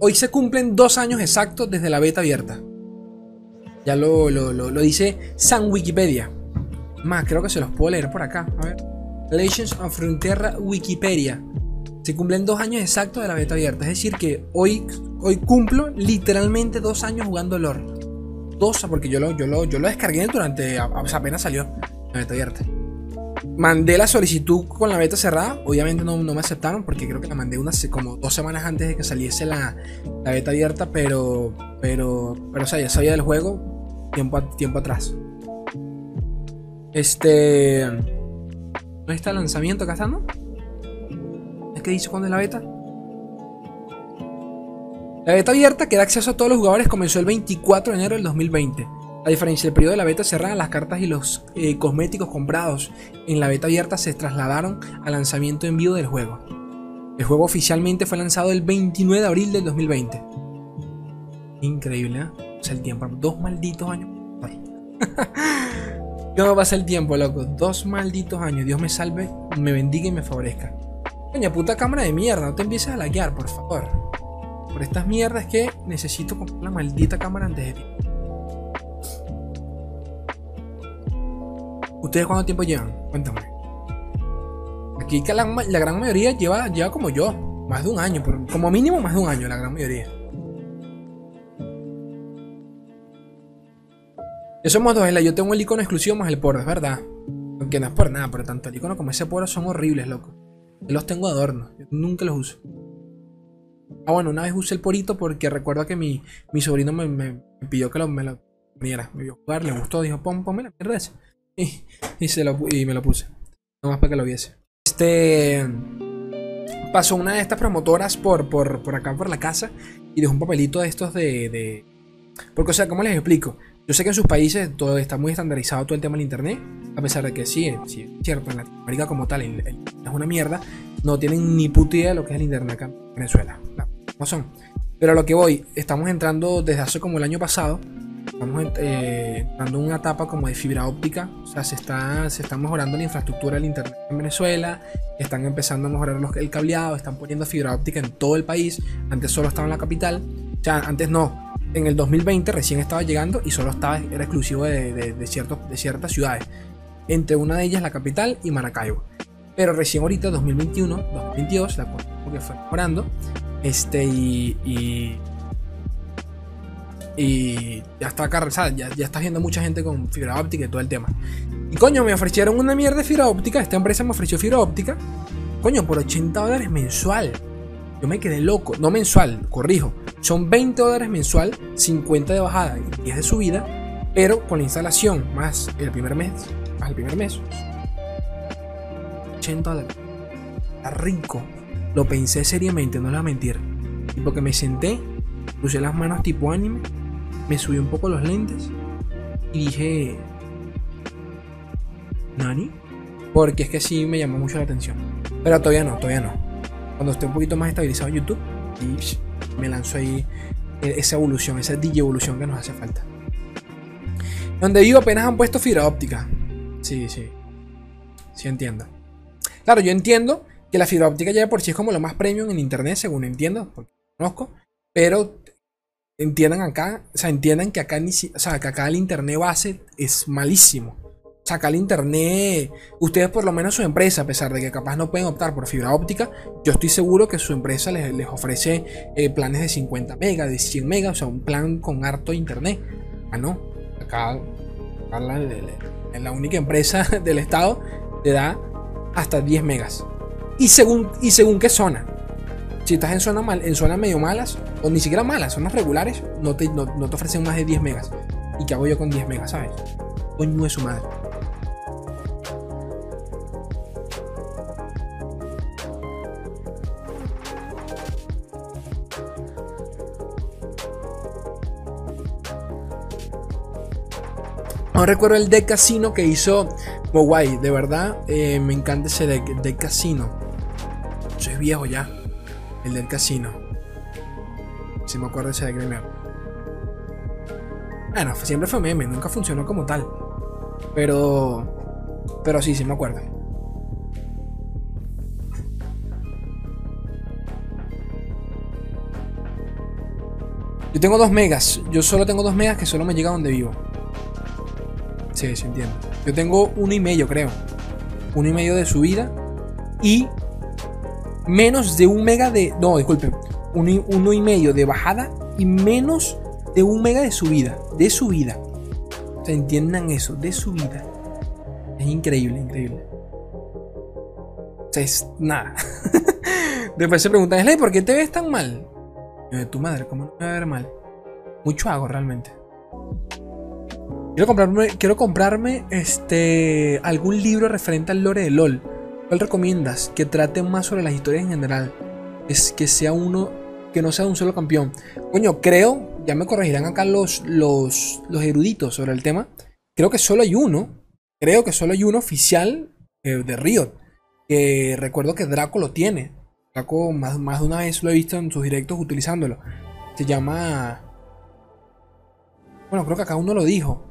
Hoy se cumplen dos años exactos desde la beta abierta. Ya lo, lo, lo, dice San Wikipedia. Más, creo que se los puedo leer por acá. A ver. Legends of Frontera Wikipedia. Se cumplen dos años exactos de la beta abierta. Es decir, que hoy, hoy cumplo literalmente dos años jugando LOR. Dos, porque yo lo, yo lo, yo lo descargué durante. apenas salió la beta abierta. Mandé la solicitud con la beta cerrada. Obviamente no, no me aceptaron porque creo que la mandé unas como dos semanas antes de que saliese la, la beta abierta. Pero. Pero. Pero o sea, ya sabía del juego tiempo, tiempo atrás. Este. ¿Dónde está el lanzamiento acá está, no? ¿Es que dice cuándo es la beta? La beta abierta que da acceso a todos los jugadores comenzó el 24 de enero del 2020. A diferencia del periodo de la beta cerrada, las cartas y los eh, cosméticos comprados en la beta abierta se trasladaron al lanzamiento en vivo del juego. El juego oficialmente fue lanzado el 29 de abril del 2020. Increíble, ¿eh? El tiempo. Dos malditos años. ¿Cómo pasa el tiempo, loco? Dos malditos años. Dios me salve, me bendiga y me favorezca. Coña, puta cámara de mierda. No te empieces a laguear, por favor. Por estas mierdas que necesito comprar la maldita cámara antes de tiempo. ¿Ustedes cuánto tiempo llevan? Cuéntame. Aquí la, la gran mayoría lleva, lleva como yo. Más de un año. Como mínimo más de un año, la gran mayoría. Yo somos dos, yo tengo el icono exclusivo más el poro, es verdad. Aunque no es por nada, pero tanto el icono como ese poro son horribles, loco. Los tengo adornos, yo nunca los uso. Ah, bueno, una vez usé el porito porque recuerdo que mi, mi sobrino me, pidió que lo, me lo poniera. Me vio jugar, le gustó, dijo, pon, ponme la mierda ese. Y, se lo, y me lo puse. Nomás para que lo viese. Este. Pasó una de estas promotoras por, por, por acá, por la casa, y dejó un papelito de estos de, de. Porque, o sea, ¿cómo les explico? Yo sé que en sus países todo está muy estandarizado todo el tema del internet, a pesar de que sí, sí es cierto, en Latinoamérica como tal es una mierda, no tienen ni puta idea de lo que es el internet acá en Venezuela. No, son. Pero a lo que voy, estamos entrando desde hace como el año pasado, estamos eh, en una etapa como de fibra óptica, o sea, se está, se está mejorando la infraestructura del internet en Venezuela, están empezando a mejorar el cableado, están poniendo fibra óptica en todo el país, antes solo estaba en la capital, o sea, antes no, en el 2020 recién estaba llegando y solo estaba, era exclusivo de, de, de ciertas ciudades. Entre una de ellas la capital y Maracaibo. Pero recién ahorita, 2021, 2022, la porque fue mejorando. Este y, y, y ya está acá, ya, ya está viendo mucha gente con fibra óptica y todo el tema. Y coño, me ofrecieron una mierda de fibra óptica. Esta empresa me ofreció fibra óptica. Coño, por 80 dólares mensual. Yo me quedé loco. No mensual, corrijo. Son 20 dólares mensual, 50 de bajada y 10 de subida. Pero con la instalación más el primer mes, más el primer mes, 80 dólares. Está rico. Lo pensé seriamente, no les voy a mentir. Y porque me senté, puse las manos tipo anime, me subí un poco los lentes y dije. ¿Nani? Porque es que sí me llamó mucho la atención. Pero todavía no, todavía no cuando esté un poquito más estabilizado YouTube y me lanzo ahí e-, esa evolución, esa DJ evolución que nos hace falta. Donde vivo apenas han puesto fibra óptica. Sí, sí. Sí entiendo. Claro, yo entiendo que la fibra óptica ya de por sí es como lo más premium en internet, según entiendo, porque conozco. Pero entiendan acá, o sea, entiendan que acá, ni, o sea, que acá el internet base es malísimo sacar el internet, ustedes por lo menos su empresa, a pesar de que capaz no pueden optar por fibra óptica, yo estoy seguro que su empresa les, ofrece eh, planes de 50 megas, de 100 megas, o sea, un plan con harto internet. Ah, no, acá, en la, única empresa del estado te da hasta 10 megas. Y según, y según qué zona. Si estás en zona mal, en zonas medio malas, o ni siquiera malas, zonas regulares, no te, no, te ofrecen más de 10 megas. ¿Y qué hago yo con 10 megas, sabes? Coño de su madre. No recuerdo el deck casino que hizo Mowai. De verdad, eh, me encanta ese deck, deck casino. Soy viejo ya. El del casino. Si me acuerdo ese de Bueno, siempre fue meme, nunca funcionó como tal. Pero. Pero sí, sí me acuerdo. Yo tengo 2 megas. Yo solo tengo 2 megas que solo me llega donde vivo. Sí, se entiende. Yo tengo uno y medio, creo. Uno y medio de subida. Y menos de un mega de. No, disculpen. Uno, uno y medio de bajada. Y menos de un mega de subida. De subida. O sea, entiendan eso. De subida. Es increíble, increíble. O es nada. Después se preguntan, Slay, ¿por qué te ves tan mal? Yo de tu madre, ¿cómo no me va a ver mal? Mucho hago realmente. Quiero comprarme, quiero comprarme este, algún libro referente al lore de LOL. ¿Cuál recomiendas? Que trate más sobre las historias en general. Es que sea uno, que no sea un solo campeón. Coño, creo, ya me corregirán acá los, los, los eruditos sobre el tema. Creo que solo hay uno. Creo que solo hay uno oficial eh, de Riot. Que recuerdo que Draco lo tiene. Draco más, más de una vez lo he visto en sus directos utilizándolo. Se llama... Bueno, creo que acá uno lo dijo.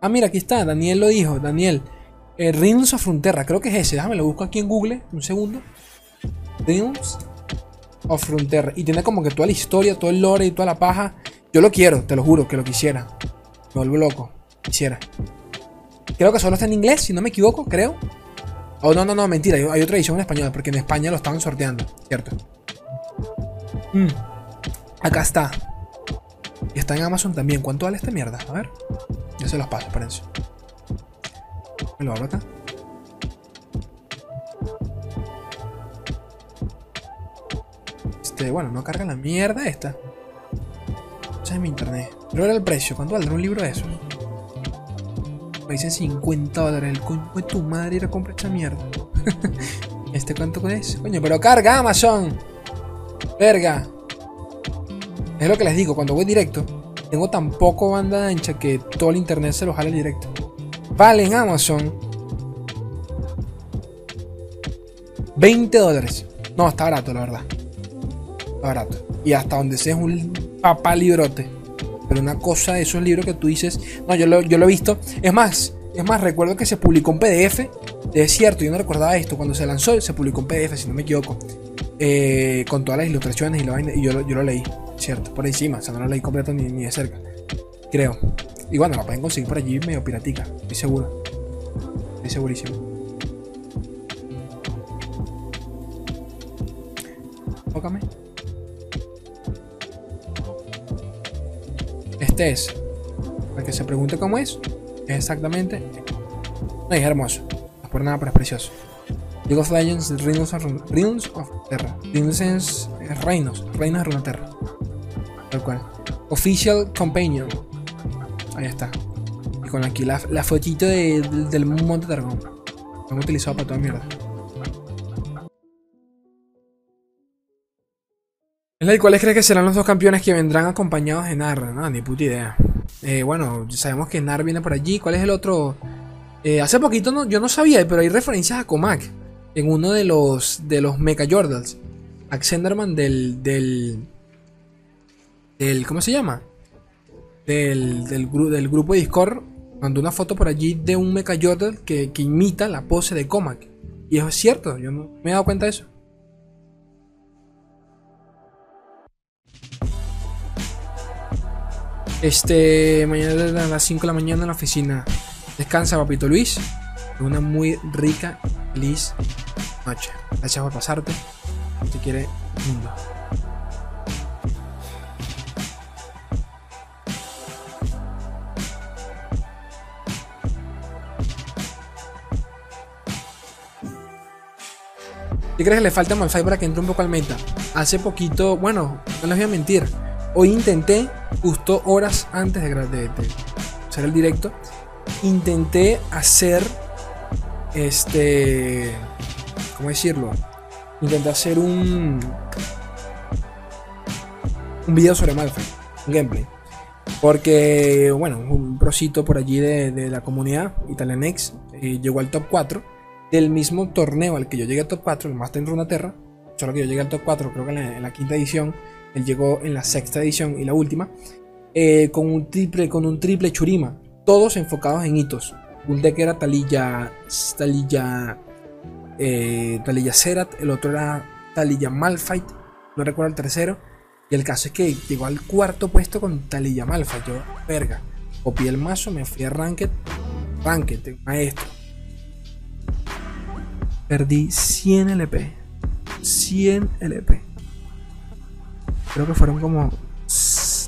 Ah, mira, aquí está. Daniel lo dijo. Daniel. Eh, Realms of Frontera. Creo que es ese. Déjame lo busco aquí en Google. Un segundo. Realms of Frontera. Y tiene como que toda la historia, todo el lore y toda la paja. Yo lo quiero, te lo juro, que lo quisiera. Me vuelvo loco. Quisiera. Creo que solo está en inglés, si no me equivoco, creo. Oh, no, no, no, mentira. Hay otra edición en español, porque en España lo estaban sorteando, ¿cierto? Mm. Acá está. Y está en Amazon también. ¿Cuánto vale esta mierda? A ver. Ya se los paso, espérense. Abro acá. Este, bueno, no carga la mierda esta. Esa es mi internet. Pero era el precio. ¿Cuánto valdrá un libro de esos? Me dicen 50 dólares. El coño de tu madre ir a comprar esta mierda. ¿Este cuánto es? Coño, pero carga Amazon. Verga. Es lo que les digo, cuando voy directo, tengo tan poco banda ancha que todo el internet se lo jala directo. Vale en Amazon 20 dólares. No, está barato, la verdad. Está barato. Y hasta donde sea es un papá librote. Pero una cosa de esos libros que tú dices. No, yo lo, yo lo he visto. Es más, es más, recuerdo que se publicó un PDF. Es cierto, yo no recordaba esto. Cuando se lanzó, se publicó un PDF, si no me equivoco. Eh, con todas las ilustraciones y, vaina, y yo, yo, lo leí, ¿cierto? Por encima, o sea, no lo leí completo ni de cerca. Creo. Y bueno, lo pueden conseguir por allí medio piratica, estoy seguro. Estoy segurísimo. Tócame. Este es. Para que se pregunte cómo es. Es exactamente. No, es hermoso. No es por nada, pero es precioso. League of Legends Reinos of, of Terra. Reinos Reinos. Reinos de Runeterra. Tal cual. Official Companion. Ahí está. Y con aquí la, la fotito de, de, del Monte Dragón. Lo han utilizado para toda mierda. ¿Cuáles crees que serán los dos campeones que vendrán acompañados de Nar? No, ni puta idea. Eh, bueno, sabemos que Nar viene por allí. ¿Cuál es el otro? Eh, hace poquito yo no sabía, pero hay referencias a Comac en uno de los de los Mecha Jordals. Axenderman del, del. del. ¿Cómo se llama? Del, del, del grupo de Discord mandó una foto por allí de un Mecha que imita la pose de Comac. Y eso es cierto, yo no me he dado cuenta de eso. Este, mañana a las 5 de la mañana en la oficina. Descansa, papito Luis. Una muy rica, feliz noche. Gracias por pasarte. Si quiere, mundo. ¿Qué crees que le falta Malphite para que entre un poco al meta? Hace poquito, bueno, no les voy a mentir. Hoy intenté, justo horas antes de, de, hacer el directo, intenté hacer este. ¿Cómo decirlo? Intenté hacer un. Un video sobre Malphite, un gameplay. Porque, bueno, un prosito por allí de, de la comunidad, Italianex, eh, llegó al top 4 del mismo torneo al que yo llegué al top 4, el Master en Runaterra. Solo que yo llegué al top 4, creo que en la, quinta edición él llegó en la sexta edición y la última. Eh, con, un triple, con un triple Churima. Todos enfocados en hitos. Un deck era Talilla. Talilla. Eh, Talilla Cerat. El otro era Talilla Malfight. No recuerdo el tercero. Y el caso es que llegó al cuarto puesto con Talilla Malfa. Yo, verga, copié el mazo, me fui a Ranked, Ranked, maestro. Perdí 100 LP. 100 LP. Creo que fueron como,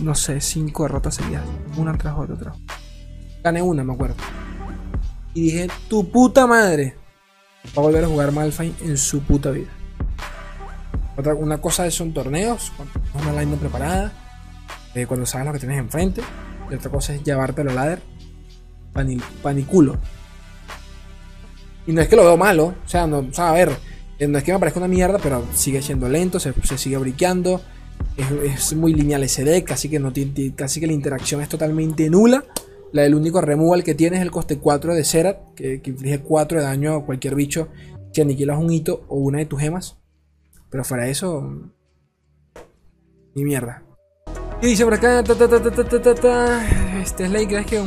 no sé, 5 derrotas seguidas. Una tras otra, tras Gané una, me acuerdo. Y dije, tu puta madre. Va a volver a jugar Malphite en su puta vida. Otra, una cosa son torneos, cuando una line preparada, eh, cuando sabes lo que tienes enfrente. Y otra cosa es llevarte la ladder paniculo. Y no es que lo veo malo, o sea, no, o a ver, eh, no es que me parezca una mierda, pero sigue siendo lento, se, sigue briqueando. Es, muy lineal ese deck, así que, casi que la interacción es totalmente nula. La del único removal que tiene es el coste 4 de Zerat, que, inflige 4 de daño a cualquier bicho si aniquilas un hito o una de tus gemas. Pero fuera de eso. Ni mierda. Y dice por acá. este Slay, ¿crees que,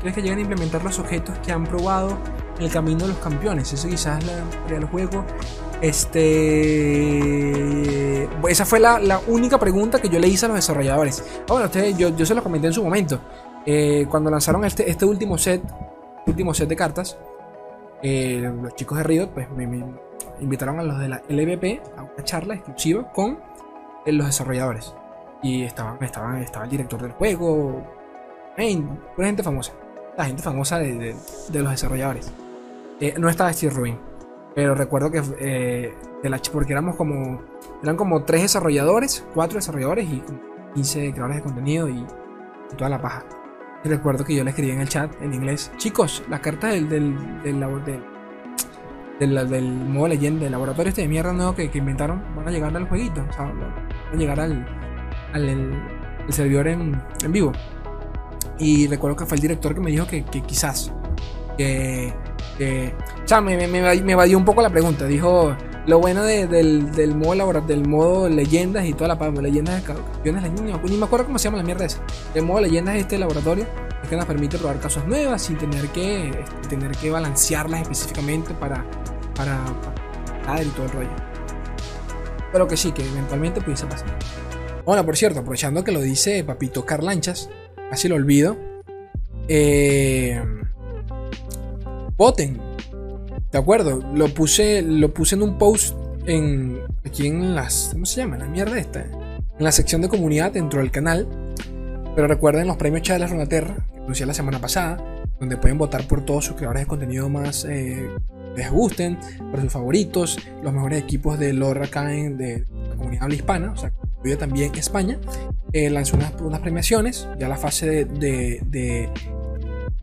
¿crees que llegan a implementar los objetos que han probado el camino de los campeones? Eso quizás la del juego. Este. Esa fue la, única pregunta que yo le hice a los desarrolladores. Ah, bueno, ustedes, yo, yo se los comenté en su momento. Eh, cuando lanzaron este, este último set. Último set de cartas. Eh, los chicos de Riot, pues me invitaron a los de la LVP a una charla exclusiva con eh, los desarrolladores. Y estaban, estaban, estaba el director del juego, hey, una gente famosa, la gente famosa de, los desarrolladores. Eh, no estaba Steve Rubin, pero recuerdo que eh, porque éramos como, eran como tres desarrolladores, cuatro desarrolladores y 15 creadores de contenido y, toda la paja. Y recuerdo que yo le escribí en el chat en inglés, chicos, la carta del, del, del, del del, modo leyenda, del laboratorio este de mierda nuevo que, inventaron, van a llegar al jueguito, o sea, van a llegar al, al servidor en, vivo. Y recuerdo que fue el director que me dijo que, quizás, que, o sea, me, me, evadió un poco la pregunta, dijo, lo bueno del, del, modo del modo leyendas y toda la parte leyendas de campeones, ni me acuerdo cómo se llama la mierda esa. El modo leyendas de este laboratorio es que nos permite probar casos nuevas sin tener que, este, tener que balancearlas específicamente para para, y todo el rollo. Pero que sí, que eventualmente pudiese pasar. Bueno, por cierto, aprovechando que lo dice Papito Carlanchas, casi lo olvido. Eh, voten. De acuerdo, lo puse, lo puse en un post en, aquí en las. ¿Cómo se llama? La mierda esta. En la sección de comunidad dentro del canal. Pero recuerden los premios Charles Ronaterra, que anuncié la semana pasada, donde pueden votar por todos sus creadores de contenido más eh, les gusten, por sus favoritos, los mejores equipos de lore acá en de la comunidad habla hispana, o sea, incluye también España, eh, lanzó unas, unas, premiaciones, ya la fase de,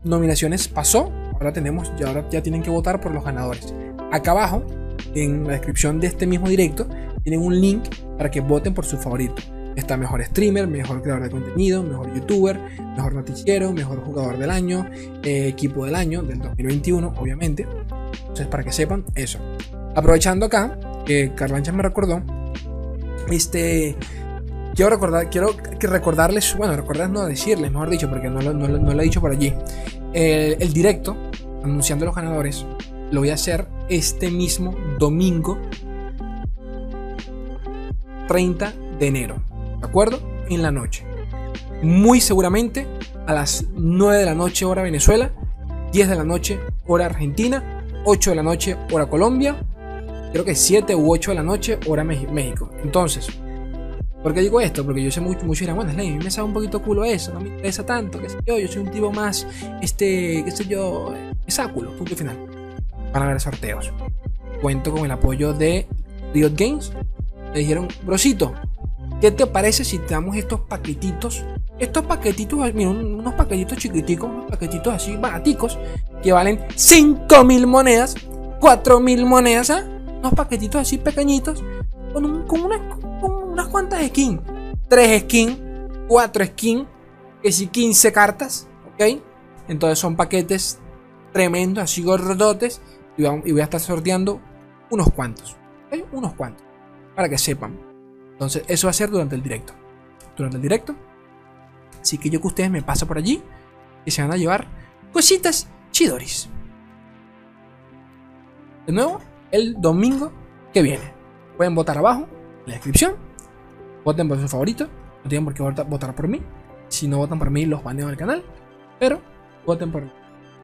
nominaciones pasó, ahora tenemos, ya ahora ya tienen que votar por los ganadores. Acá abajo, en la descripción de este mismo directo, tienen un link para que voten por su favorito. Está mejor streamer, mejor creador de contenido, mejor youtuber, mejor noticiero, mejor jugador del año, eh, equipo del año del 2021, obviamente. Entonces, para que sepan eso. Aprovechando acá, que Carlancha me recordó, este. Quiero recordar, quiero recordarles, bueno, recordarles no decirles, mejor dicho, porque no lo, no, he dicho por allí. El, directo, anunciando los ganadores, lo voy a hacer este mismo domingo 30 de enero. ¿De acuerdo? En la noche. Muy seguramente a las 9 de la noche hora Venezuela, 10 de la noche hora Argentina 8 de la noche, hora Colombia. Creo que 7 u 8 de la noche, hora México. Entonces, ¿por qué digo esto? Porque yo sé mucho, mucho dirán, bueno, Slay, me sabe un poquito culo eso, no me interesa tanto, qué sé yo, yo soy un tipo más, este, qué sé yo, esáculo, punto final. Van a haber sorteos. Cuento con el apoyo de Riot Games. Le dijeron, brosito, ¿qué te parece si te damos estos paquetitos estos paquetitos, mira, unos paquetitos chiquiticos, unos paquetitos así baraticos, que valen 5.000 monedas, 4.000 monedas, ¿ah? Unos paquetitos así pequeñitos, con, unas, cuantas skins. 3 skins, 4 skins, que si 15 cartas, ¿ok? Entonces son paquetes tremendos, así gordotes, y voy a estar sorteando unos cuantos, ¿ok? Unos cuantos, para que sepan. Entonces eso va a ser durante el directo. Durante el directo Así que yo que ustedes me paso por allí y se van a llevar cositas chidoris. De nuevo, el domingo que viene. Pueden votar abajo en la descripción. Voten por su favorito. No tienen por qué votar por mí. Si no votan por mí, los baneo del canal. Pero voten por mí.